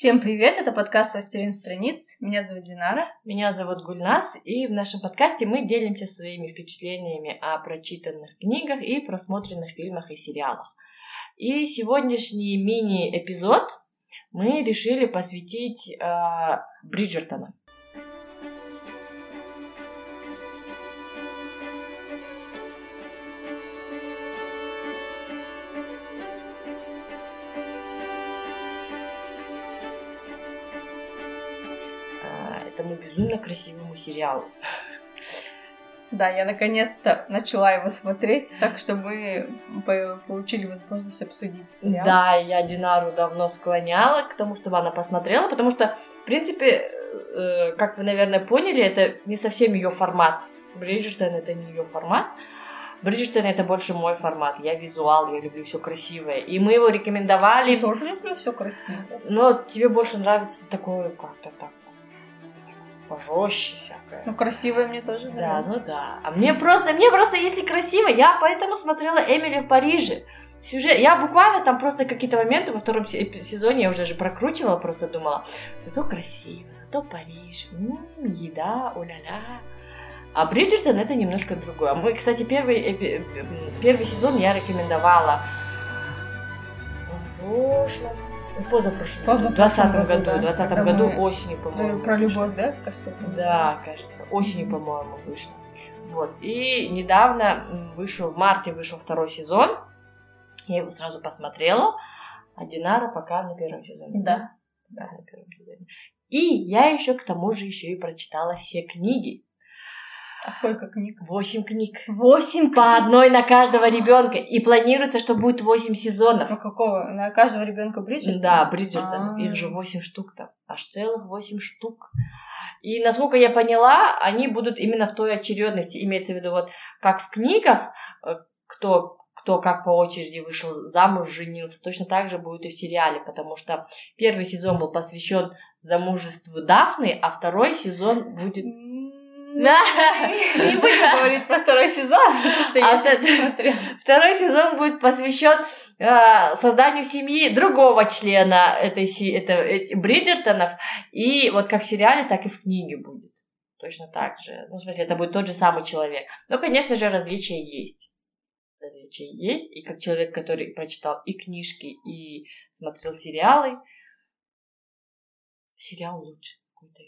Всем привет, это подкаст «Властелин страниц». Меня зовут Динара. Меня зовут Гульнас, и в нашем подкасте мы делимся своими впечатлениями о прочитанных книгах и просмотренных фильмах и сериалах. И сегодняшний мини-эпизод мы решили посвятить э, Бриджертона. Этому безумно красивому сериалу. Да, я наконец-то начала его смотреть, так что мы получили возможность обсудить сериал. Да, я Динару давно склоняла к тому, чтобы она посмотрела, потому что, в принципе, э, как вы, наверное, поняли, это не совсем ее формат. Бриджертон это не ее формат. Бриджертон это больше мой формат. Я визуал, я люблю все красивое. И мы его рекомендовали. Я тоже люблю все красивое. Но тебе больше нравится такое как-то так пожестче всякое. Ну, красивое мне тоже Да, ну да. А мне просто, мне просто, если красиво, я поэтому смотрела Эмили в Париже. Сюжет, я буквально там просто какие-то моменты во втором сезоне я уже же прокручивала, просто думала, зато красиво, зато Париж, м-м, еда, уля-ля. А Бриджертон это немножко другое. Мы, кстати, первый, первый сезон я рекомендовала в прошлом позапрошлом, в 20 году, да. в 20 году мы... осенью, по-моему. Про любовь, да, кажется? Да, кажется, осенью, по-моему, вышло. Вот, и недавно вышел, в марте вышел второй сезон, я его сразу посмотрела, а Динара пока на первом сезоне. Да. Да, на первом сезоне. И я еще к тому же еще и прочитала все книги. А сколько книг? Восемь книг. Восемь По одной на каждого ребенка. И планируется, что будет восемь сезонов. Ну какого? На каждого ребенка Бриджертон? Да, Бриджертон. А-а-а. Их же восемь штук там. Аж целых восемь штук. И насколько я поняла, они будут именно в той очередности. Имеется в виду, вот как в книгах, э, кто кто как по очереди вышел замуж, женился, точно так же будет и в сериале, потому что первый сезон был посвящен замужеству Дафны, а второй сезон будет не будем говорить про второй сезон, потому что я а Второй сезон будет посвящен э, созданию семьи другого члена этой это, Бриджертонов. И вот как в сериале, так и в книге будет. Точно так же. Ну, в смысле, это будет тот же самый человек. Но, конечно же, различия есть. Различия есть. И как человек, который прочитал и книжки, и смотрел сериалы, сериал лучше какой-то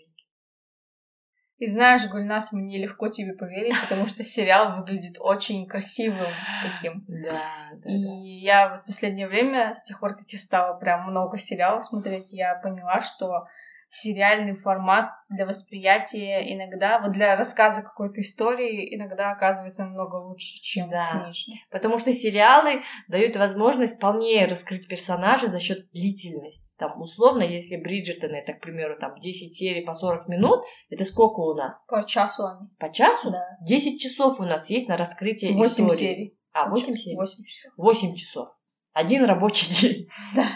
и знаешь, Гульнас, мне легко тебе поверить, потому что сериал выглядит очень красивым таким. Да, да. И да. я в последнее время, с тех пор, как я стала прям много сериалов смотреть, я поняла, что сериальный формат для восприятия иногда, вот для рассказа какой-то истории иногда оказывается намного лучше, чем да. книжный. Потому что сериалы дают возможность полнее раскрыть персонажа за счет длительности. Там, условно, если Бриджертон, это, к примеру, там 10 серий по 40 минут, это сколько у нас? По часу они. По часу? Да. 10 часов у нас есть на раскрытие 8 истории. серий. А, 8 серий? 8 часов. 8 часов. Один рабочий день. Да.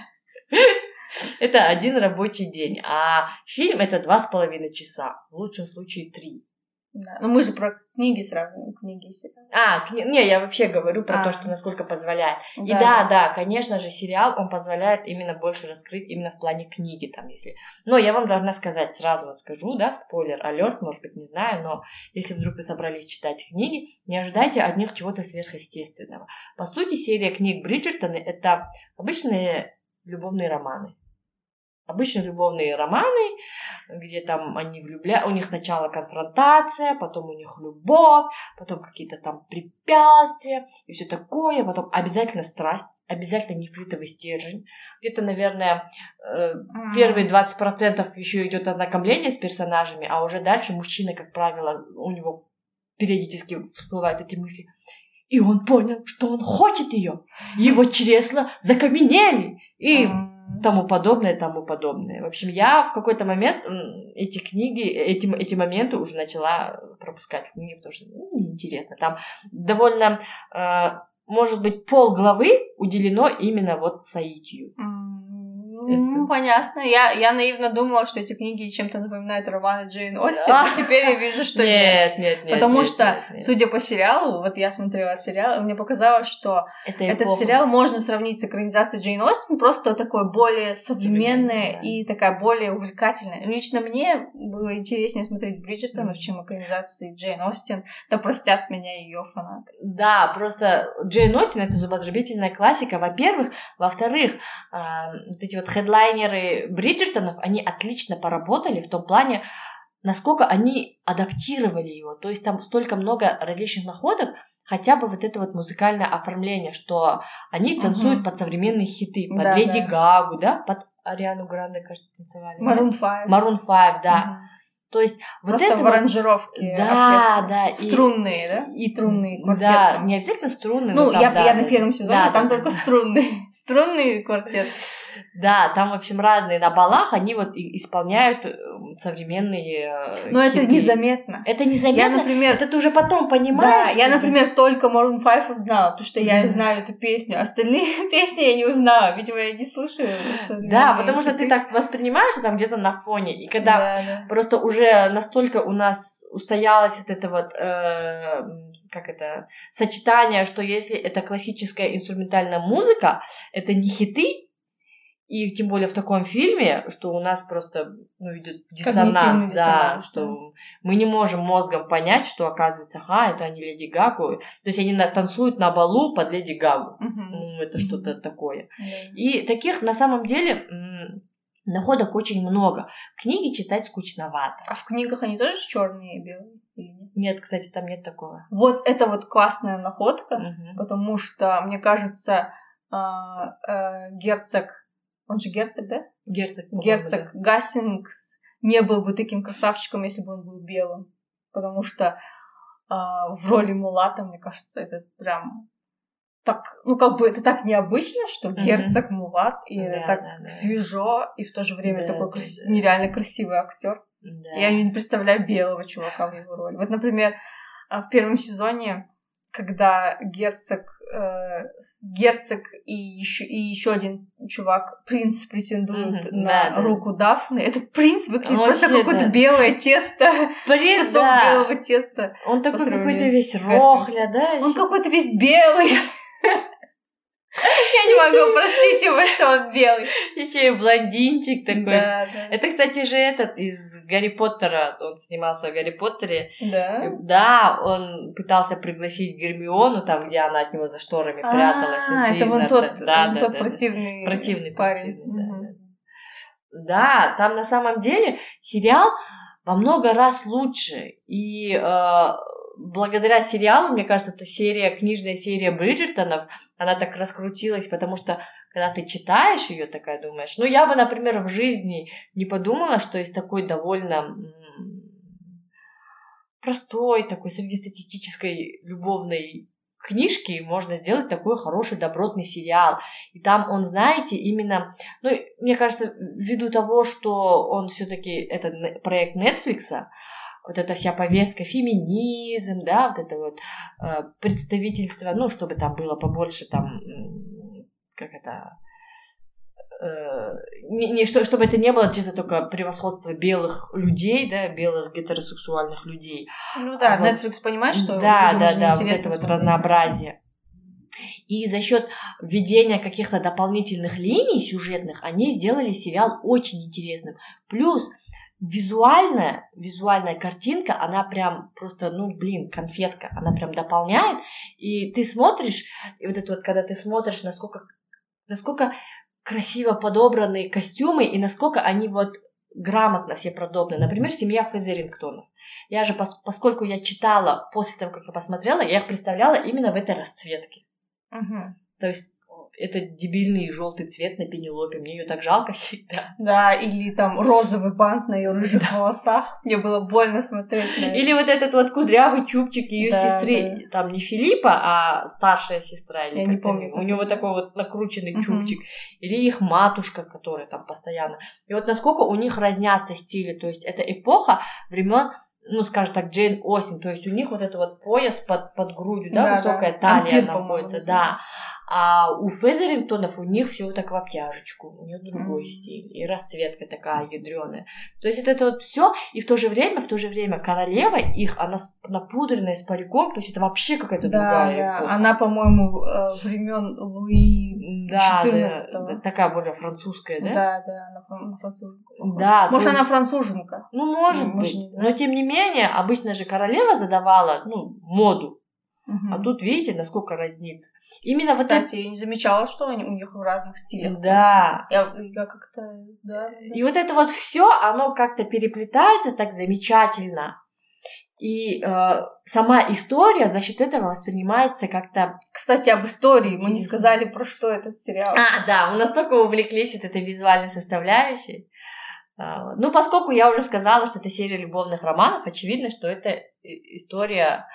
Это один рабочий день. А фильм это два с половиной часа. В лучшем случае три. Да. Но мы же про книги сравниваем, книги и сериалы. А, кни... не, я вообще говорю про а. то, что насколько позволяет. Да. И да, да, конечно же, сериал, он позволяет именно больше раскрыть именно в плане книги, там, если... Но я вам должна сказать, сразу вот скажу, да, спойлер, алерт, может быть, не знаю, но если вдруг вы собрались читать книги, не ожидайте от них чего-то сверхъестественного. По сути, серия книг Бриджертона — это обычные любовные романы. Обычно любовные романы, где там они влюбляют, у них сначала конфронтация, потом у них любовь, потом какие-то там препятствия и все такое, потом обязательно страсть, обязательно нефритовый стержень. Где-то, наверное, э, первые 20% еще идет ознакомление с персонажами, а уже дальше мужчина, как правило, у него периодически всплывают эти мысли. И он понял, что он хочет ее. Его чресла закаменели. И тому подобное, тому подобное. В общем, я в какой-то момент эти книги, эти, эти моменты уже начала пропускать книги, потому что ну, неинтересно. Там довольно, э, может быть, пол главы уделено именно вот Саитию. Ну, это... понятно. Я, я наивно думала, что эти книги чем-то напоминают романы Джейн Остин, а теперь я вижу, что нет. Нет, нет, Потому нет, что, нет, нет. судя по сериалу, вот я смотрела сериал, и мне показалось, что это этот сериал можно сравнить с экранизацией Джейн Остин, просто такой более современный да. и такая более увлекательная. Лично мне было интереснее смотреть Бриджертонов, mm-hmm. чем экранизации Джейн Остин. Да простят меня ее фанаты. Да, просто Джейн Остин — это зубодробительная классика, во-первых. Во-вторых, э, вот эти вот хедлайнеры Бриджертонов, они отлично поработали в том плане, насколько они адаптировали его. То есть там столько много различных находок, хотя бы вот это вот музыкальное оформление, что они танцуют угу. под современные хиты, под да, Леди да. Гагу, да, под Ариану Гранде, кажется, танцевали. Maroon 5. Maroon 5, да. Угу. То есть вот Просто это в аранжировке да, да, струнные, да? И струнные квартет. Да, там. не обязательно струнные. Ну, там, я, да, я на первом сезоне, да, там да, только да. струнные. Струнный квартет. Да, там, в общем, разные. На балах они вот исполняют э, современные э, Но хиты. это незаметно. Это незаметно? Я, например... Это ты уже потом понимаешь? Да, я, например, только Maroon 5 узнала, потому что я mm. знаю эту песню. Остальные песни я не узнала. Видимо, я не слушаю. Да, потому что ты так воспринимаешь, там где-то на фоне. И когда да, да. просто уже настолько у нас устоялось вот это вот... Э, как это, сочетание, что если это классическая инструментальная музыка, это не хиты, и тем более в таком фильме, что у нас просто ну, идет диссонанс, да, что мы не можем мозгом понять, что оказывается, ага, это они Леди Гагу. То есть они на, танцуют на балу под Леди Гагу. Uh-huh. Ну, это что-то такое. Uh-huh. И таких на самом деле находок очень много. Книги читать скучновато. А в книгах они тоже черные и белые? Нет, кстати, там нет такого. Вот это вот классная находка, uh-huh. потому что, мне кажется, э, э, герцог он же герцог, да? Герцог. Герцог да. Гассингс не был бы таким красавчиком, если бы он был белым. Потому что э, в роли Мулата, мне кажется, это прям так, ну как бы это так необычно, что mm-hmm. герцог Мулат, и да, это так да, да. свежо, и в то же время да, такой да, крас... да. нереально красивый актер. Да. Я не представляю белого чувака в его роли. Вот, например, а, в первом сезоне, когда герцог э, герцог и еще, и еще один чувак, принц, претендуют mm-hmm, на да, руку да. Дафны. Этот принц выглядит Вообще, просто какое-то да. белое тесто. Принц, да. белого теста. Он такой какой-то весь рохля, да? Он какой-то весь белый. Я не могу простить его, что он белый. Еще и блондинчик такой. Да, да. Это, кстати же, этот из Гарри Поттера, он снимался в Гарри Поттере. Да? Да, он пытался пригласить Гермиону, там, где она от него за шторами а, пряталась. А, это вон тот, да, да, тот да, противный, противный парень. Противный, да, там на самом деле сериал во много раз лучше. И э, благодаря сериалу, мне кажется, эта серия, книжная серия Бриджертонов, она так раскрутилась, потому что когда ты читаешь ее, такая думаешь, ну я бы, например, в жизни не подумала, что из такой довольно простой, такой среднестатистической любовной книжки можно сделать такой хороший добротный сериал. И там он, знаете, именно, ну, мне кажется, ввиду того, что он все-таки это проект Netflix, вот эта вся повестка, феминизм, да, вот это вот э, представительство, ну, чтобы там было побольше там, как это, э, не, не, что, чтобы это не было чисто только превосходство белых людей, да, белых гетеросексуальных людей. Ну да, а Netflix вот, понимает, что да, да, да, вот это вот разнообразие. И за счет введения каких-то дополнительных линий сюжетных они сделали сериал очень интересным. Плюс визуальная, визуальная картинка, она прям просто, ну, блин, конфетка, она прям дополняет, и ты смотришь, и вот это вот, когда ты смотришь, насколько, насколько красиво подобраны костюмы, и насколько они вот грамотно все продобны. Например, семья Фезерингтонов. Я же, поскольку я читала после того, как я посмотрела, я их представляла именно в этой расцветке. Угу. То есть этот дебильный желтый цвет на Пенелопе. Мне ее так жалко всегда. Да, или там розовый бант на ее рыжих да. волосах. Мне было больно смотреть на это. Или вот этот вот кудрявый чубчик ее да, сестры. Да. Там не Филиппа, а старшая сестра. Или Я не помню. У него такой вот накрученный угу. чубчик. Или их матушка, которая там постоянно. И вот насколько у них разнятся стили. То есть это эпоха времен ну, скажем так, Джейн Остин, то есть у них вот это вот пояс под, под грудью, да, да высокая да. талия Ампир, находится, да. А у Фезерингтонов у них все так в обтяжечку, у них другой mm-hmm. стиль, и расцветка такая ядреная. То есть это, это вот все, и в то же время, в то же время королева их, она напудренная с париком, то есть это вообще какая-то да, другая да. Она, по-моему, э, времен Луи да, 14 да, да, такая более французская, да? Да, да, она француженка. Да. Может, есть... она француженка? Ну, может ну, быть. Но тем не менее, обычно же королева задавала, ну, моду. Угу. А тут видите, насколько разница. Именно Кстати, вот это... я не замечала, что они у них в разных стилях. Да. Я, я как-то, да, да. И вот это вот все, оно как-то переплетается так замечательно. И э, сама история за счет этого воспринимается как-то. Кстати, об истории мы не сказали про что этот сериал. А, да, мы настолько увлеклись вот этой визуальной составляющей. А, ну, поскольку я уже сказала, что это серия любовных романов, очевидно, что это история,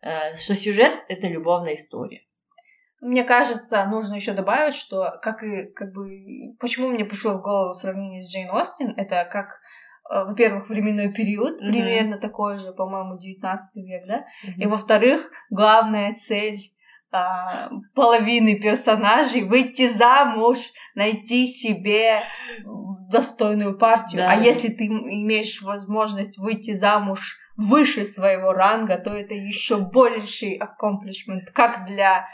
что сюжет это любовная история. Мне кажется, нужно еще добавить, что как и как бы почему мне пришло в голову сравнение с Джейн Остин, это как э, во-первых, временной период, mm-hmm. примерно такой же, по-моему, 19 век, да, mm-hmm. и во-вторых, главная цель а, половины персонажей выйти замуж, найти себе достойную партию. Да. А если ты имеешь возможность выйти замуж выше своего ранга, то это еще больший accomplishment как для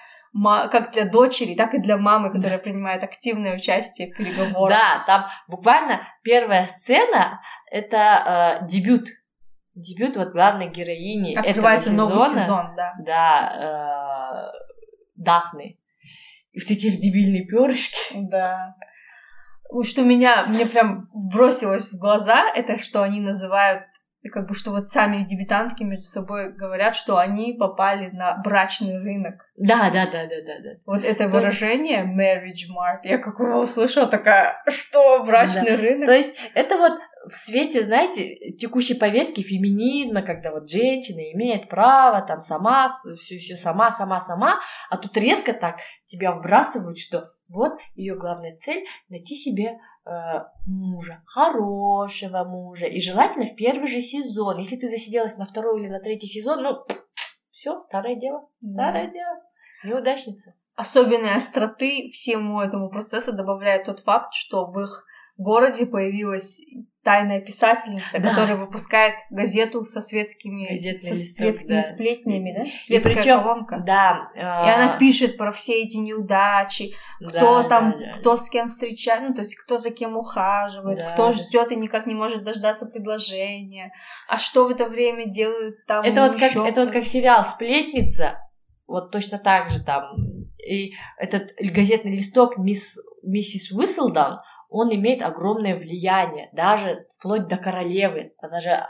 как для дочери, так и для мамы, которая принимает активное участие в переговорах. Да, там буквально первая сцена — это э, дебют. Дебют вот главной героини Открывается этого сезона. новый сезон, да. Да, э, Дафны. И вот эти дебильные перышки. Да. Что меня, мне прям бросилось в глаза, это что они называют и как бы что вот сами дебютантки между собой говорят, что они попали на брачный рынок. Да, да, да, да, да, да. Вот это То выражение есть... marriage mark, я как его услышала, такая, что брачный да. рынок? То есть это вот в свете, знаете, текущей повестки феминизма, когда вот женщина имеет право там сама, все, все сама, сама, сама, а тут резко так тебя вбрасывают, что вот ее главная цель найти себе мужа, хорошего мужа, и желательно в первый же сезон. Если ты засиделась на второй или на третий сезон, ну, все, старое дело, старое mm. дело, неудачница. Особенной остроты всему этому процессу добавляет тот факт, что в их городе появилась тайная писательница, да. которая выпускает газету со светскими, со светскими да. сплетнями, да? Светская причем, колонка. Да. Э... И она пишет про все эти неудачи, кто да, там, да, да, кто с кем встречает, ну, то есть кто за кем ухаживает, да, кто ждет и никак не может дождаться предложения, а что в это время делают там Это вот как, это вот как сериал «Сплетница», вот точно так же там, и этот газетный листок мисс, миссис Уисселдаун, он имеет огромное влияние, даже вплоть до королевы. Она же,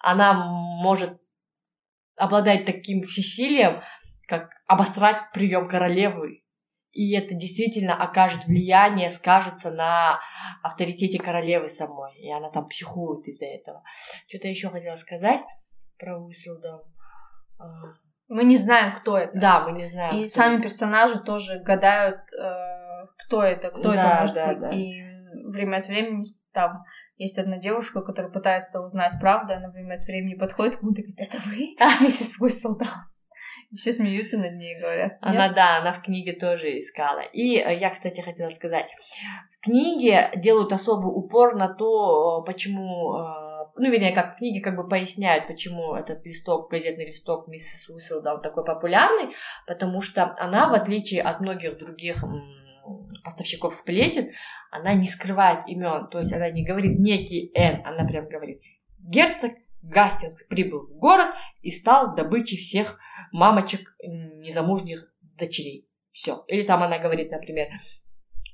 она может обладать таким всесилием, как обосрать прием королевы. И это действительно окажет влияние, скажется на авторитете королевы самой. И она там психует из-за этого. Что-то еще хотела сказать про Уисселдаун. Мы не знаем, кто это. Да, мы не знаем. И сами это. персонажи тоже гадают, э, кто это, кто да, это может да, быть. Да. И время от времени там есть одна девушка, которая пытается узнать правду, она время от времени подходит к кому-то и говорит, это вы, миссис Уисселдаун? И все смеются над ней и говорят. Она, Нет? да, она в книге тоже искала. И э, я, кстати, хотела сказать, в книге делают особый упор на то, почему э, ну, вернее, как в книге как бы поясняют, почему этот листок, газетный листок миссис Уисселдаун такой популярный, потому что она, в отличие от многих других поставщиков сплетен, она не скрывает имен, то есть она не говорит некий Н, она прям говорит герцог Гастингс прибыл в город и стал добычей всех мамочек незамужних дочерей. Все. Или там она говорит, например,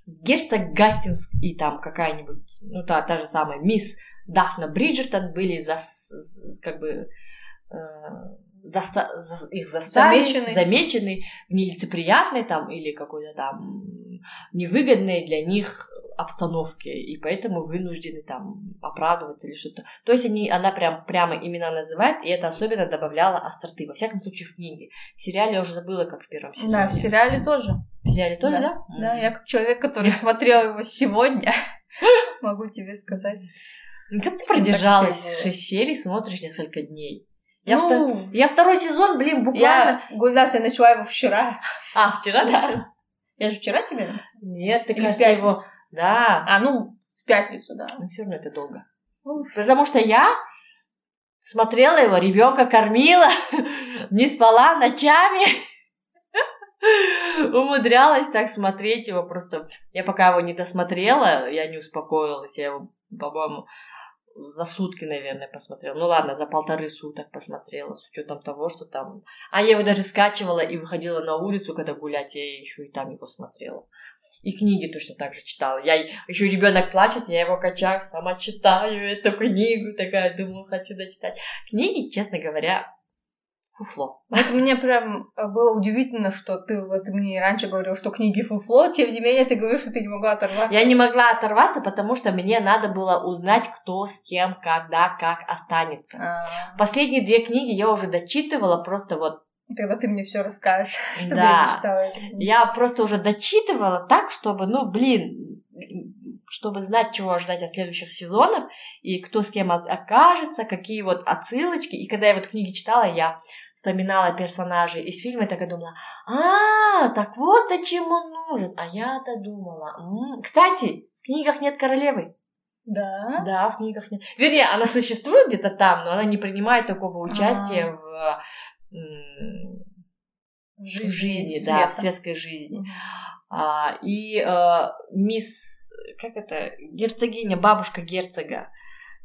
герцог Гастингс и там какая-нибудь, ну та, та же самая мисс Дафна Бриджертон были за, как бы э, заста их заставили, замечены. замечены в нелицеприятной там или какой-то там невыгодной для них обстановке, и поэтому вынуждены там оправдываться или что-то. То есть они, она прям прямо имена называет, и это особенно добавляло остроты. Во всяком случае, в книге. В сериале я уже забыла, как в первом сезоне. Да, в сериале тоже. В сериале тоже, да? Да, да я как человек, который смотрел его сегодня, могу тебе сказать. Ну, как ты продержалась? Шесть серий смотришь несколько дней. Я, ну, втор... я второй сезон, блин, буквально... Я, Гульнас, я начала его вчера. А, вчера да. Я же вчера тебе написала. Нет, ты, Или кажется, его... Да. А, ну, в пятницу, да. Ну, все равно это долго. Потому что я смотрела его, ребенка кормила, не спала ночами. Умудрялась так смотреть его просто. Я пока его не досмотрела, я не успокоилась. Я его, по-моему, за сутки, наверное, посмотрела. Ну ладно, за полторы суток посмотрела, с учетом того, что там... А я его даже скачивала и выходила на улицу, когда гулять, я еще и там его смотрела. И книги точно так же читала. Я еще ребенок плачет, я его качаю, сама читаю эту книгу, такая, думаю, хочу дочитать. Книги, честно говоря, фуфло. Вот мне прям э, было удивительно, что ты вот мне раньше говорил, что книги фуфло, тем не менее ты говоришь, что ты не могла оторваться. Я не могла оторваться, потому что мне надо было узнать, кто с кем, когда, как останется. А, Последние две книги я уже дочитывала, просто вот Тогда ты мне все расскажешь, чтобы Да. я читала я просто уже дочитывала так, чтобы, ну, блин, чтобы знать, чего ожидать от следующих сезонов, и кто с кем окажется, какие вот отсылочки. И когда я вот книги читала, я вспоминала персонажей из фильма, и такая думала, а, так вот зачем он нужен. А я-то думала, кстати, в книгах нет королевы. Да? Да, в книгах нет. Вернее, она существует где-то там, но она не принимает такого участия в, В в жизни, жизни, да, в светской жизни. А, и э, мисс, как это, герцогиня, бабушка герцога,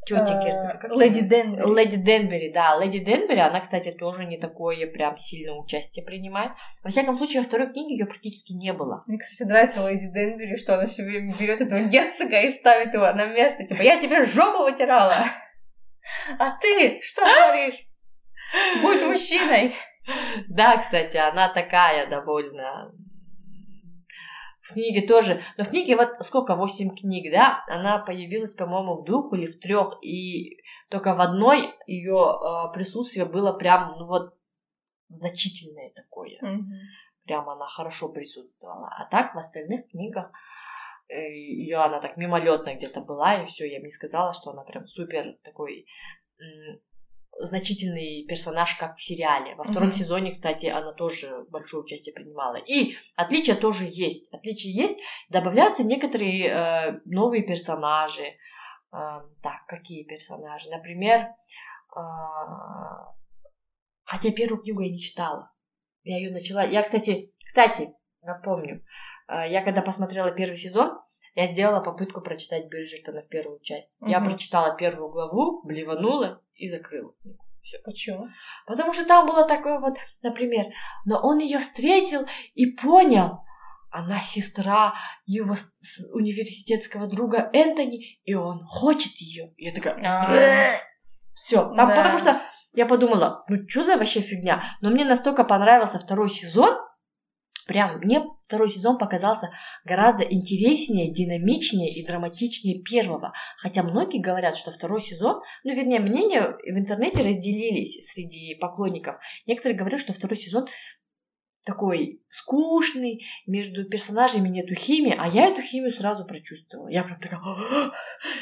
тетя Э, герцога. Леди? Денбери. Леди Денбери, да. Леди Денбери, она, кстати, тоже не такое прям сильное участие принимает. Во всяком случае, во второй книге ее практически не было. Мне, кстати, нравится Леди Денбери, что она все время берет этого герцога и ставит его на место. Типа, я тебе жопу вытирала. А ты что говоришь? Будь мужчиной. Да, кстати, она такая довольно... В книге тоже, но в книге вот сколько, восемь книг, да, она появилась, по-моему, в двух или в трех, и только в одной ее присутствие было прям, ну вот, значительное такое. Прям она хорошо присутствовала. А так в остальных книгах ее она так мимолетно где-то была, и все, я бы не сказала, что она прям супер такой значительный персонаж, как в сериале. Во втором Мгм. сезоне, кстати, она тоже большое участие принимала. И отличия тоже есть. Отличия есть. Добавляются некоторые э, новые персонажи. Э, так, какие персонажи? Например, э, хотя первую книгу я не читала. Я ее начала. Я, кстати, кстати, напомню, э, я когда посмотрела первый сезон, я сделала попытку прочитать Бриджертона в первую часть. Я Мгм. прочитала первую главу, блеванула и закрыла книгу. Всё. Почему? Потому что там было такое вот, например, но он ее встретил и понял, она сестра его университетского друга Энтони, и он хочет ее. Я такая, все. Да. Потому что я подумала, ну что за вообще фигня? Но мне настолько понравился второй сезон, прям мне второй сезон показался гораздо интереснее, динамичнее и драматичнее первого. Хотя многие говорят, что второй сезон, ну, вернее, мнения в интернете разделились среди поклонников. Некоторые говорят, что второй сезон такой скучный, между персонажами нету химии, а я эту химию сразу прочувствовала. Я прям такая,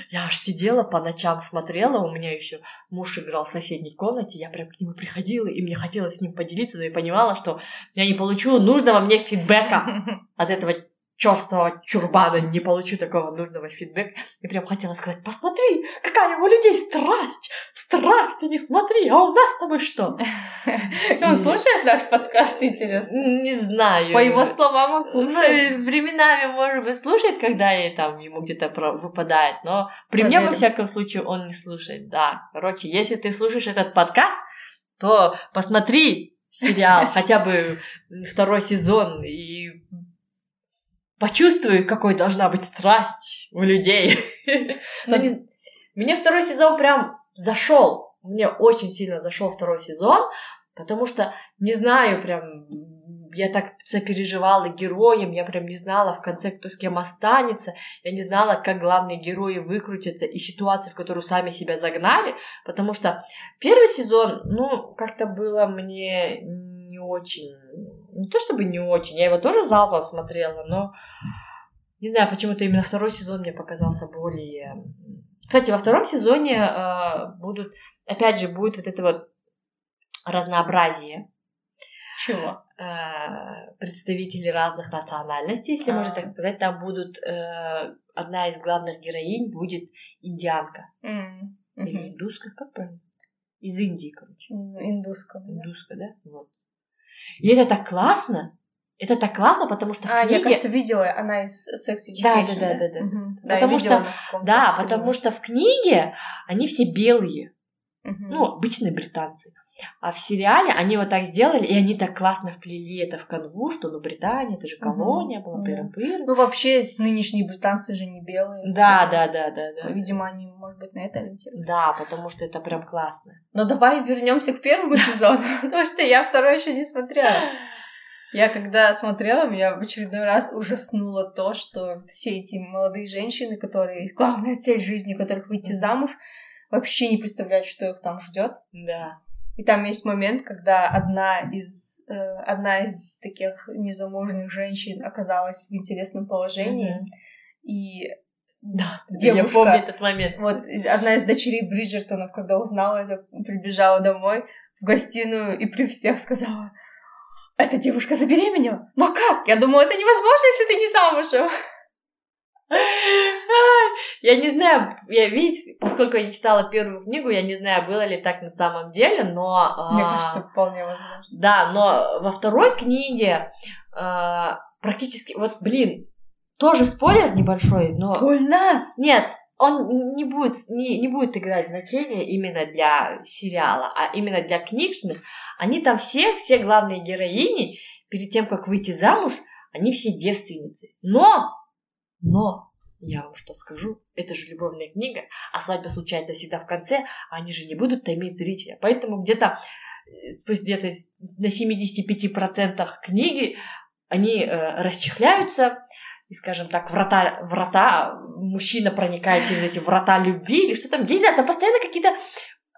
я аж сидела по ночам, смотрела, у меня еще муж играл в соседней комнате, я прям к нему приходила, и мне хотелось с ним поделиться, но я понимала, что я не получу нужного мне фидбэка от этого черствого чурбана, не получу такого нужного фидбэка. И прям хотела сказать, посмотри, какая у людей страсть, страсть, не смотри, а у нас с тобой что? Он слушает наш подкаст, интересно? Не знаю. По его словам, он слушает. Ну, временами, может быть, слушает, когда и, там, ему где-то выпадает, но при мне, во всяком случае, он не слушает. Да, короче, если ты слушаешь этот подкаст, то посмотри сериал, хотя бы второй сезон, и почувствуй, какой должна быть страсть у людей. Ну, не- Мне второй сезон прям зашел. Мне очень сильно зашел второй сезон, потому что, не знаю, прям я так сопереживала героям, я прям не знала в конце, кто с кем останется, я не знала, как главные герои выкрутятся из ситуации, в которую сами себя загнали, потому что первый сезон, ну, как-то было мне не очень, не то чтобы не очень, я его тоже залпом смотрела, но не знаю, почему-то именно второй сезон мне показался более... Кстати, во втором сезоне э, будут, опять же, будет вот это вот разнообразие. Чего? Э, представители разных национальностей, если можно так сказать. Там будут э, одна из главных героинь будет индианка. Или индуска, как правильно? Из Индии, короче. Индуска. Индуска, да? Вот. И это так классно. Это так классно, потому что а, книге... я, кажется, видела, она из Sex Education, да? Да, да, да, да. Угу. Потому да, что, да, потому что в книге они все белые, угу. ну, обычные британцы. А в сериале они вот так сделали, и они так классно вплели это в канву, что ну Британия, это же колония угу. была, пыры-пыры. Ну вообще нынешние британцы же не белые. Да, да, да, да, да. Видимо, они, может быть, на это ориентируются. Да, потому что это прям классно. Но давай вернемся к первому сезону, потому что я второй еще не смотрела. Я когда смотрела, меня в очередной раз ужаснуло то, что все эти молодые женщины, которые главная цель жизни, которых выйти замуж, вообще не представляют, что их там ждет. Да. И там есть момент, когда одна из, э, одна из таких незамужних женщин оказалась в интересном положении. Mm-hmm. И да, девушка, я помню этот момент. Вот одна из дочерей Бриджертонов, когда узнала это, прибежала домой в гостиную и при всех сказала, эта девушка забеременела. Но как? Я думала, это невозможно, если ты не замужем. Я не знаю, я, видите, поскольку я не читала первую книгу, я не знаю, было ли так на самом деле, но... Мне а, кажется, вполне возможно. Да, но во второй книге а, практически... Вот, блин, тоже спойлер небольшой, но... Коль нас! Нет, он не будет, не, не будет играть значение именно для сериала, а именно для книжных. Они там все, все главные героини, перед тем, как выйти замуж, они все девственницы. Но но я вам что скажу, это же любовная книга, а свадьба случается всегда в конце, а они же не будут томить зрителя. Поэтому где-то э, где-то на 75% книги они э, расчехляются, и, скажем так, врата, врата, мужчина проникает через эти врата любви, или что там, я не знаю, там постоянно какие-то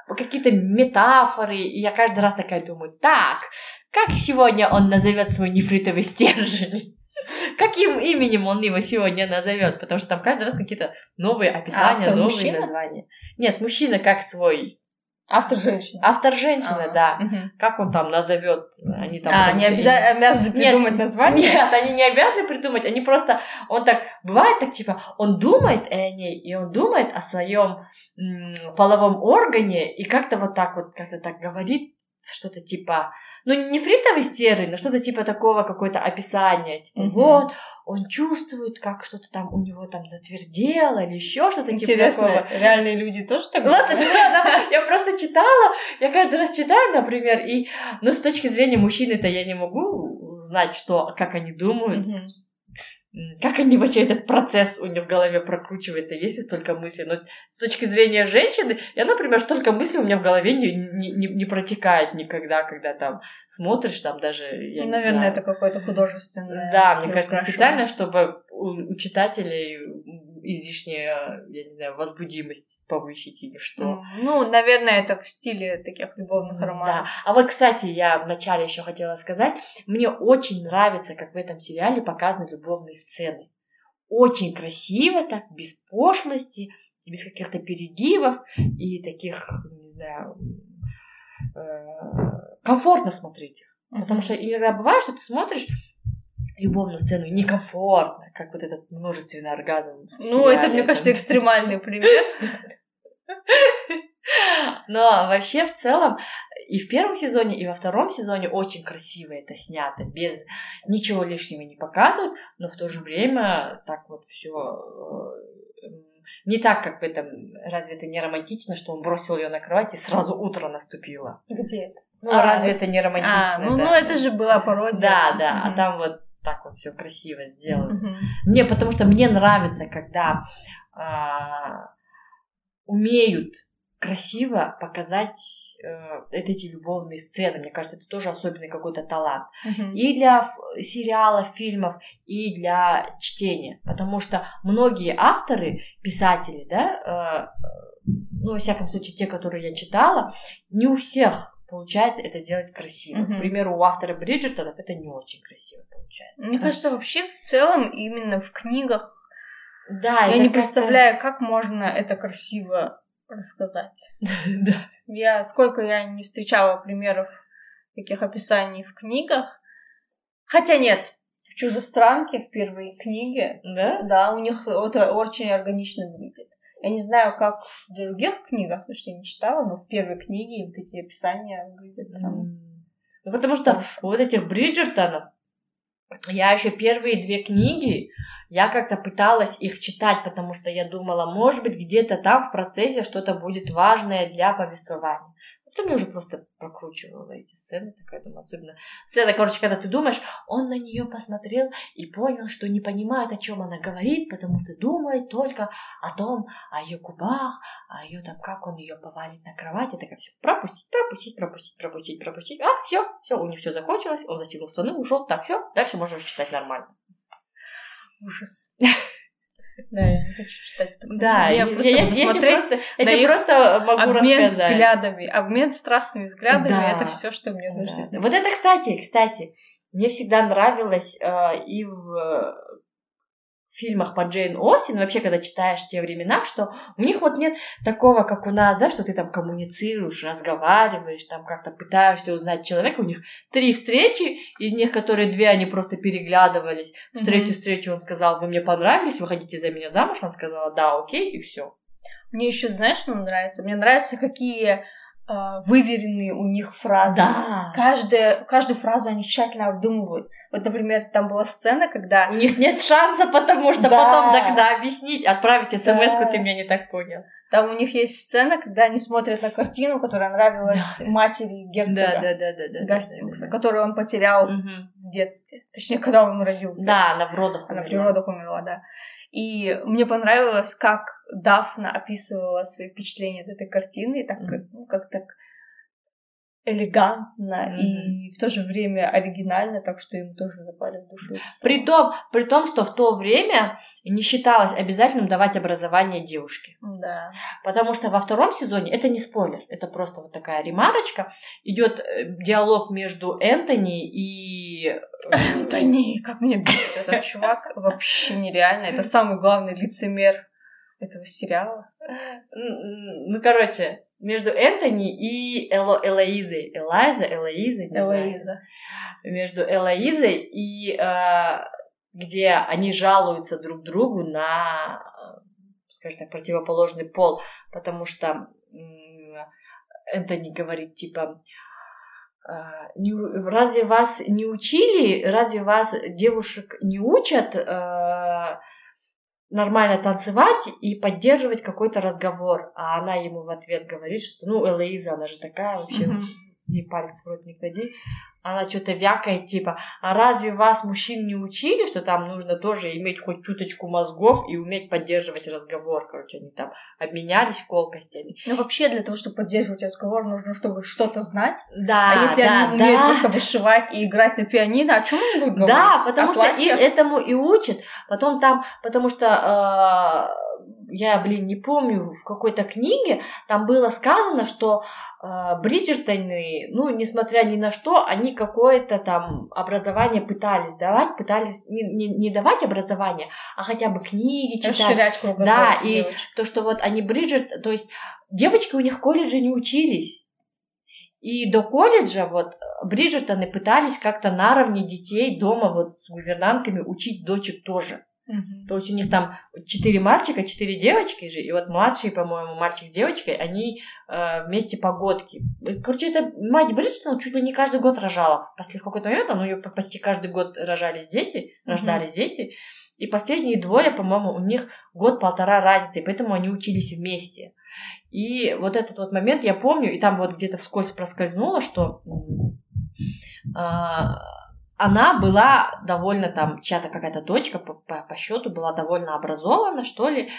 какие-то метафоры, и я каждый раз такая думаю, так, как сегодня он назовет свой нефритовый стержень? Каким именем он его сегодня назовет? Потому что там каждый раз какие-то новые описания, а новые мужчина? названия. Нет, мужчина как свой. Автор женщины. Автор женщины, а, да. Угу. Как он там назовет? Они там. А, не обяза- обязаны придумать нет, название? Нет, они не обязаны придумать, они просто. Он так бывает так типа, он думает о ней, и он думает о своем м- половом органе, и как-то вот так вот как-то так говорит что-то типа ну, не фритовый стержень, но что-то типа такого, какое-то описание. Типа, угу. вот, он чувствует, как что-то там у него там затвердело или еще что-то типа такого. реальные люди тоже так Вот, да, да, я просто читала, я каждый раз читаю, например, и, ну, с точки зрения мужчины-то я не могу знать, что, как они думают. Угу как они вообще этот процесс у них в голове прокручивается, есть ли столько мыслей. Но с точки зрения женщины, я, например, столько мыслей у меня в голове не, не, не, не протекает никогда, когда там смотришь, там даже, я Наверное, не знаю. это какое-то художественное. Да, мне кажется, специально, чтобы у, у читателей излишняя, я не знаю, возбудимость повысить или что. Ну, наверное, это в стиле таких любовных романов. Да. А вот, кстати, я вначале еще хотела сказать, мне очень нравится, как в этом сериале показаны любовные сцены. Очень красиво так, без пошлости, без каких-то перегибов и таких, не знаю, э, комфортно смотреть их. Потому что иногда бывает, что ты смотришь, любовную сцену некомфортно, как вот этот множественный оргазм. Ну, это, мне кажется, экстремальный пример. Но вообще в целом и в первом сезоне, и во втором сезоне очень красиво это снято, без ничего лишнего не показывают, но в то же время так вот все э, не так, как в этом, разве это не романтично, что он бросил ее на кровать и сразу утро наступило? Где это? Ну, а, разве это не романтично? А, ну, да? ну, это же была пародия. Да, да, mm-hmm. а там вот так вот все красиво сделано. Mm-hmm. Мне, потому что мне нравится, когда а, умеют красиво показать э, эти любовные сцены. Мне кажется, это тоже особенный какой-то талант. Uh-huh. И для сериалов, фильмов, и для чтения. Потому что многие авторы, писатели, да, э, ну, во всяком случае, те, которые я читала, не у всех получается это сделать красиво. Mm-hmm. К примеру, у автора Бриджертонов это не очень красиво получается. Мне кажется, вообще в целом именно в книгах да, я не представляю, как можно это красиво рассказать. да. Я сколько я не встречала примеров таких описаний в книгах. Хотя нет, в «Чужестранке» в первой книге, Да? да, у них это очень органично выглядит. Я не знаю, как в других книгах, потому что я не читала, но в первой книге вот эти описания выглядят прям М. Ну, потому что хорошо. вот этих Бриджертонов, я еще первые две книги, я как-то пыталась их читать, потому что я думала, может быть, где-то там в процессе что-то будет важное для повествования. Потом я уже просто прокручивала эти сцены, такая думаю, особенно сцена, короче, когда ты думаешь, он на нее посмотрел и понял, что не понимает, о чем она говорит, потому что думает только о том, о ее губах, о ее там, как он ее повалит на кровать, и такая все пропустить, пропустить, пропустить, пропустить, пропустить. А, все, все, у них все закончилось, он застегнул штаны, ушел, так, все, дальше можно читать нормально. ужас. Да, я не хочу читать это. Да, я, я, просто я, я тебе просто, я тебе просто могу обмен рассказать. взглядами, обмен страстными взглядами, Да. это все, что мне нужно. Да. Вот это, кстати, кстати, мне всегда нравилось э, и в фильмах по Джейн Остин, вообще, когда читаешь те времена, что у них вот нет такого, как у нас, да, что ты там коммуницируешь, разговариваешь, там как-то пытаешься узнать человека. У них три встречи, из них, которые две, они просто переглядывались. В третью встречу он сказал, вы мне понравились, вы хотите за меня замуж? Она сказала, да, окей, и все. Мне еще знаешь, что нравится? Мне нравится, какие выверенные у них фразы. Да. Каждая, каждую фразу они тщательно обдумывают. Вот, например, там была сцена, когда... У них нет шанса, потому что Да. потом тогда объяснить, отправить смс Да. ты меня не так понял. Там у них есть сцена, когда они смотрят на картину, которая нравилась матери герцога да, да, да. Гастингса, которую он потерял Мгм. в детстве. Точнее, когда он родился. Да, она в родах Она умерла. при родах умерла, да. И мне понравилось, как Дафна описывала свои впечатления от этой картины, так ну, как так элегантно Мгм. и в то же время оригинально, так что им тоже запали в душу. При том, при том, что в то время не считалось обязательным давать образование девушке. Да. Потому что во втором сезоне, это не спойлер, это просто вот такая ремарочка, идет э, диалог между Энтони и... э, не, как меня бесит этот чувак. Вообще нереально. Это самый главный лицемер этого сериала. Ну, короче, между Энтони и Эло, Элоизой. Элайза, Элоиза? не знаю. Элоиза. Между Элоизой и... э, где они жалуются друг другу на, э, скажем так, противоположный пол, потому что Энтони говорит, типа, «А, не разве вас не учили, разве вас девушек не учат э, нормально танцевать и поддерживать какой-то разговор? А она ему в ответ говорит, что, ну, Элоиза, она же такая вообще, Мгм. Ей палец в рот не клади. Она что-то вякает, типа, а разве вас, мужчин, не учили, что там нужно тоже иметь хоть чуточку мозгов и уметь поддерживать разговор? Короче, они там обменялись колкостями. Ну, вообще, для того, чтобы поддерживать разговор, нужно, чтобы что-то знать. Да, А если да, они умеют да. просто вышивать и играть на пианино, о чем они будут говорить? Да, О потому что их платьях? этому и учат. Потом там, потому что э, я, блин, не помню, в какой-то книге там было сказано, что э, Бриджертоны, ну, несмотря ни на что, они какое-то там образование пытались давать, пытались не, не, не давать образование, а хотя бы книги читать. Расширять кругозор Да, и девочек. то, что вот они Бриджерт, то есть девочки у них в колледже не учились. И до колледжа вот Бриджертоны пытались как-то наравне детей дома вот с гувернантками учить дочек тоже. Мгм. То есть у них там четыре мальчика, четыре девочки же, и вот младшие, по-моему, мальчик с девочкой, они э, вместе погодки. Короче, это мать Бриджертон чуть ли не каждый год рожала. После в какой-то момент, ну, у нее почти каждый год рожались дети, Мгм. рождались дети, и последние двое, по-моему, у них год-полтора разницы, и поэтому они учились вместе. И вот этот вот момент я помню, и там вот где-то вскользь проскользнуло, что а, она была довольно там, чья-то какая-то дочка по, по, по счету была довольно образована, что ли,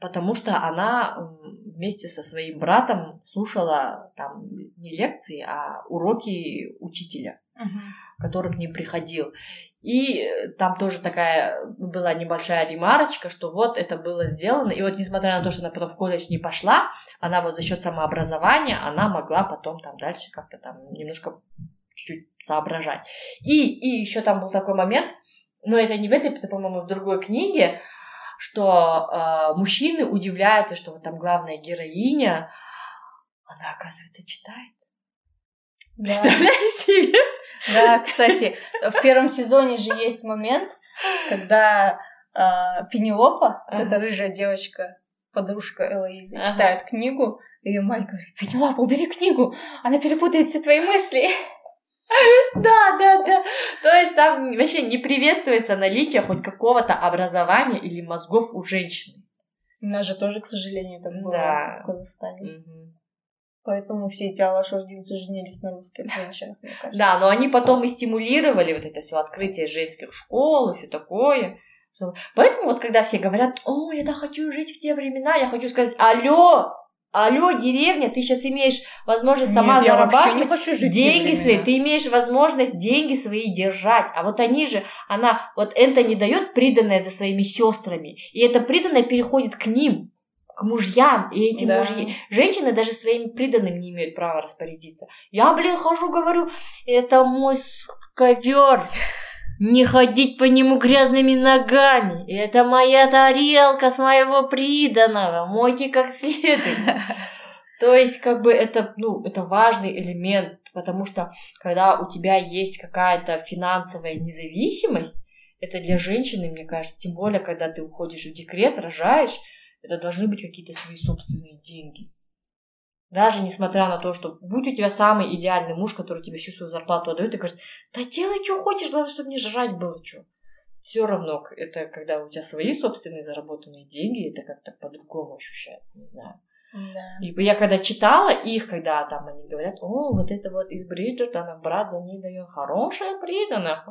потому что она вместе со своим братом слушала там не лекции, а уроки учителя Мгм. который к ним приходил. И э, там тоже такая была небольшая ремарочка, что вот это было сделано. И вот несмотря на то, что она потом в колледж не пошла, она вот за счет самообразования, она могла потом там дальше как-то там немножко чуть-чуть соображать. И, и еще там был такой момент, но это не в этой, это, по-моему, в другой книге, что э, мужчины удивляются, что вот там главная героиня, она, оказывается, читает. Представляешь себе? Да, кстати, в первом сезоне же есть момент, когда э, Пенелопа, ага. эта рыжая девочка, подружка Элоизы, ага. читает книгу, и ее мать говорит, Пенелопа, убери книгу, она перепутает все твои мысли. Да, да, да. То есть там вообще не приветствуется наличие хоть какого-то образования или мозгов у женщины. У нас же тоже, к сожалению, так было да. в Казахстане. Угу. Поэтому все эти алашординцы женились на русских женщинах, мне кажется. Да, но они потом и стимулировали вот это все открытие женских школ и все такое. Поэтому вот когда все говорят, о, я да хочу жить в те времена, я хочу сказать, алло, Алло, деревня, ты сейчас имеешь возможность сама Нет, зарабатывать не хочу жить деньги свои, ты имеешь возможность деньги свои держать. А вот они же, она, вот это не дает приданное за своими сестрами, и это приданное переходит к ним, к мужьям, и эти да. мужья, женщины даже своим приданным не имеют права распорядиться. Я, блин, хожу, говорю, это мой ковер, не ходить по нему грязными ногами. Это моя тарелка с моего приданого. Мойте как следует. То есть, как бы это, ну, это важный элемент, потому что когда у тебя есть какая-то финансовая независимость, это для женщины, мне кажется, тем более, когда ты уходишь в декрет, рожаешь, это должны быть какие-то свои собственные деньги. Даже несмотря на то, что будь у тебя самый идеальный муж, который тебе всю свою зарплату отдает, и говорит, да делай, что хочешь, главное, чтобы не жрать было что. Все равно, это когда у тебя свои собственные заработанные деньги, это как-то по-другому ощущается, не знаю. Да. И я когда читала их, когда там они говорят, о, вот это вот из Бриджертона брат за ней дает хорошая преданная,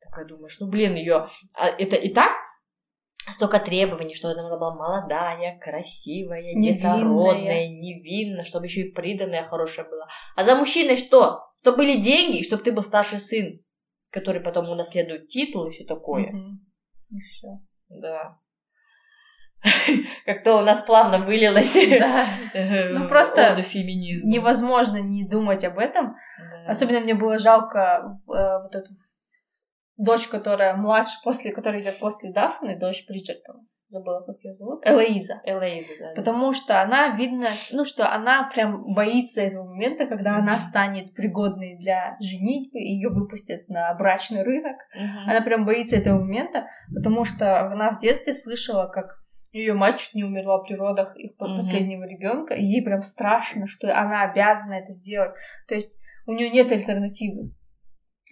так я думаешь, ну блин, ее, а это и так столько требований, что она была молодая, красивая, детородная, невинная, чтобы еще и приданная хорошая была. А за мужчиной что? Чтобы были деньги, чтобы ты был старший сын, который потом унаследует титул и все такое. И все. Да. Как-то у нас плавно вылилось. Да. Ну просто невозможно не думать об этом. Особенно мне было жалко э, вот эту дочь, которая младше, после, которая идет после Дафны, дочь Бриджертона. Забыла, как ее зовут. Элоиза. Элоиза, да. Потому что она, видно, ну, что она прям боится этого момента, когда mm-hmm. она станет пригодной для женитьбы, ее выпустят на брачный рынок. Mm-hmm. Она прям боится этого момента, потому что она в детстве слышала, как ее мать чуть не умерла при родах их mm-hmm. последнего ребенка, и ей прям страшно, что она обязана это сделать. То есть у нее нет альтернативы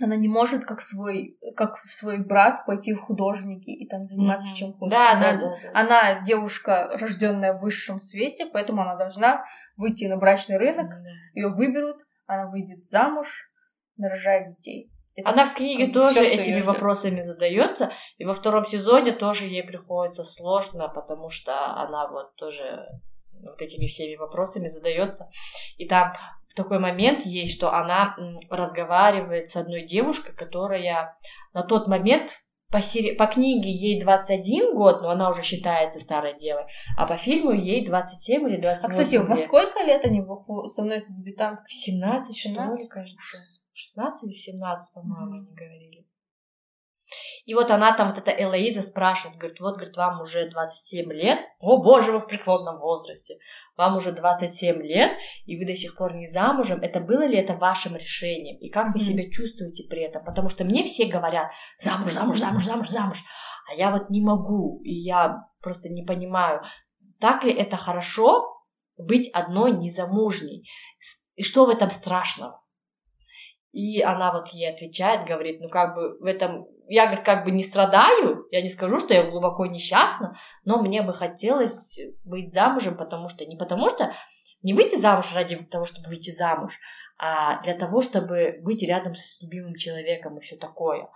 она не может как свой как свой брат пойти в художники и там заниматься mm-hmm. чем хочет. Да, она, да, да, да. Она девушка, рожденная в высшем свете, поэтому она должна выйти на брачный рынок, mm-hmm. ее выберут, она выйдет замуж, нарожает детей. Это она в книге тоже этими вопросами задается, и во втором сезоне тоже ей приходится сложно, потому что она вот тоже вот этими всеми вопросами задается. И там такой момент есть, что она разговаривает с одной девушкой, которая на тот момент по, сери... по книге ей 21 год, но она уже считается старой девой, а по фильму ей 27 или 28 А, кстати, лет. во сколько лет они становятся дебютанткой? 17, 17, что ли, кажется. 16 или 17, по-моему, mm-hmm. они говорили. И вот она там, вот эта Элоиза спрашивает, говорит, вот, говорит, вам уже 27 лет, о боже, вы в преклонном возрасте, вам уже 27 лет, и вы до сих пор не замужем, это было ли это вашим решением, и как вы mm-hmm. себя чувствуете при этом, потому что мне все говорят, замуж, замуж, замуж, замуж, замуж, а я вот не могу, и я просто не понимаю, так ли это хорошо быть одной незамужней, и что в этом страшного? И она вот ей отвечает, говорит, ну как бы в этом я, говорит, как бы не страдаю, я не скажу, что я глубоко несчастна, но мне бы хотелось быть замужем, потому что, не потому что, не выйти замуж ради того, чтобы выйти замуж, а для того, чтобы быть рядом с любимым человеком и все такое.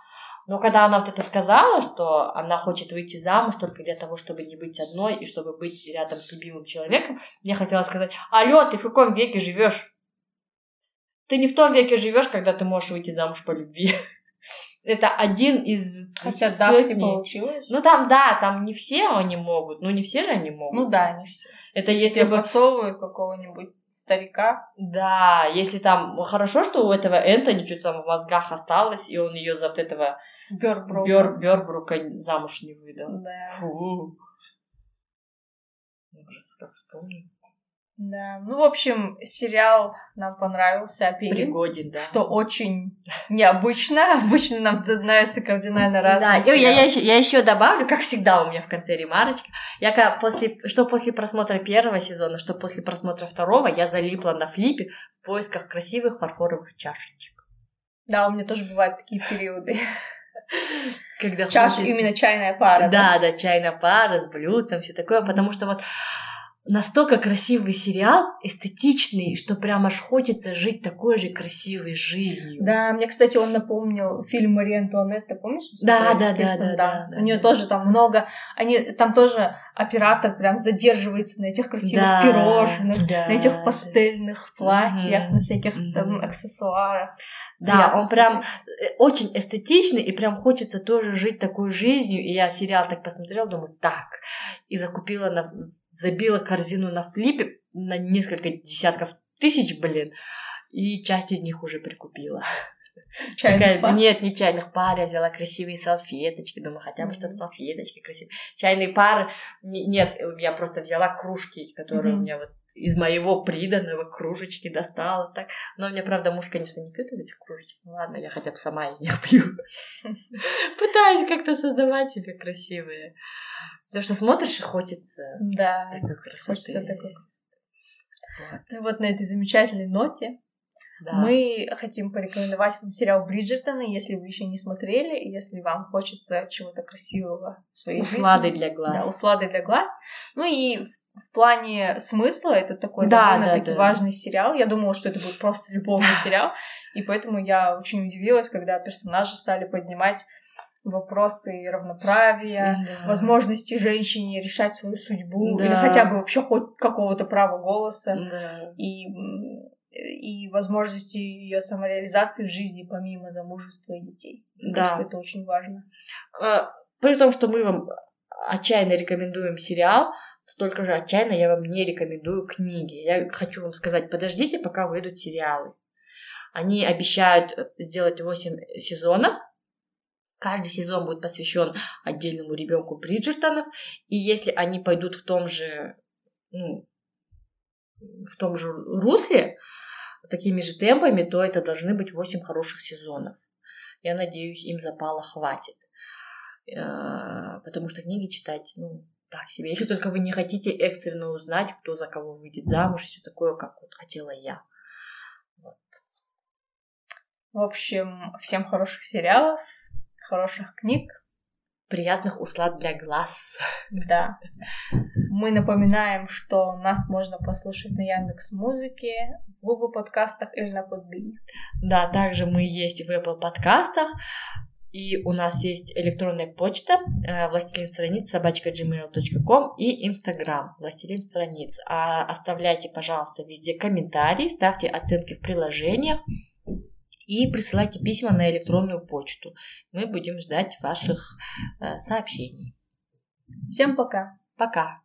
Но когда она вот это сказала, что она хочет выйти замуж только для того, чтобы не быть одной и чтобы быть рядом с любимым человеком, мне хотелось сказать, алло, ты в каком веке живешь? Ты не в том веке живешь, когда ты можешь выйти замуж по любви. Это один из Хотя да, не получилось. Ну там, да, там не все они могут. Ну не все же они могут. Ну да, не все. Это если, если бы... подсовывают какого-нибудь старика. Да, если там... Хорошо, что у этого Энтони что-то там в мозгах осталось, и он ее за вот этого... Бёрбрука. Бёр, Бёрбрука замуж не выдал. Да. Фу. Ужас, как вспомню. Да, ну, в общем, сериал нам понравился, Апеллин. Пригоден, да. Что очень необычно. Обычно нам нравится кардинально разные Да, я, я, еще, я еще добавлю, как всегда у меня в конце ремарочка. Я как после, что после просмотра первого сезона, что после просмотра второго, я залипла на флипе в поисках красивых фарфоровых чашечек. Да, у меня тоже бывают такие периоды. Когда Чаш, хочется... именно чайная пара. Да, да, да, чайная пара с блюдцем, все такое, потому что вот настолько красивый сериал, эстетичный, что прям аж хочется жить такой же красивой жизнью. Да, мне, кстати, он напомнил фильм Мария Антуанетта, помнишь? Да, да, да, да, да, У нее тоже там много, они там тоже оператор прям задерживается на этих красивых пирожных, на этих пастельных платьях, на всяких там аксессуарах. Да, он прям э, очень эстетичный, и прям хочется тоже жить такой жизнью. И я сериал так посмотрела, думаю, так. И закупила, на, забила корзину на флипе на несколько десятков тысяч, блин. И часть из них уже прикупила. Чайных Такая, пар? Нет, не чайных пар, я взяла красивые салфеточки, думаю, хотя бы, чтобы салфеточки красивые. Чайные пары, нет, я просто взяла кружки, которые mm-hmm. у меня вот из моего приданного кружечки достала так. Но у меня, правда, муж, конечно, не пьет из этих кружечек. Ну ладно, я хотя бы сама из них пью. Пытаюсь как-то создавать себе красивые. Потому что смотришь и хочется да, такой красоты. Хочется такой красоты. Вот. Ну вот на этой замечательной ноте да. Мы хотим порекомендовать вам сериал Бриджертоны, если вы еще не смотрели, если вам хочется чего-то красивого в своей услады жизни. для глаз. Да, услады для глаз. Ну и в плане смысла это такой да, довольно-таки да, да. важный сериал. Я думала, что это будет просто любовный сериал, и поэтому я очень удивилась, когда персонажи стали поднимать вопросы равноправия, да. возможности женщине решать свою судьбу да. или хотя бы вообще хоть какого-то права голоса да. и и возможности ее самореализации в жизни помимо замужества и детей. Мне да. кажется, это очень важно. А, при том, что мы вам отчаянно рекомендуем сериал, столько же отчаянно я вам не рекомендую книги. Я хочу вам сказать, подождите, пока выйдут сериалы. Они обещают сделать 8 сезонов. Каждый сезон будет посвящен отдельному ребенку Бриджертонов. И если они пойдут в том же, ну, в том же русле, такими же темпами, то это должны быть 8 хороших сезонов. Я надеюсь, им запала хватит. Э, потому что книги читать, ну, так себе. Если только вы не хотите экстренно узнать, кто за кого выйдет замуж, все такое, как вот хотела я. Вот. В общем, всем хороших сериалов, хороших книг. Приятных услад для глаз. Да. Мы напоминаем, что нас можно послушать на Яндекс Музыке, в Google подкастах или на Подбине. Да, также мы есть в Apple подкастах. И у нас есть электронная почта э, властелин страниц собачка gmail.com и инстаграм властелин страниц. А оставляйте, пожалуйста, везде комментарии, ставьте оценки в приложениях и присылайте письма на электронную почту. Мы будем ждать ваших э, сообщений. Всем пока. Пока.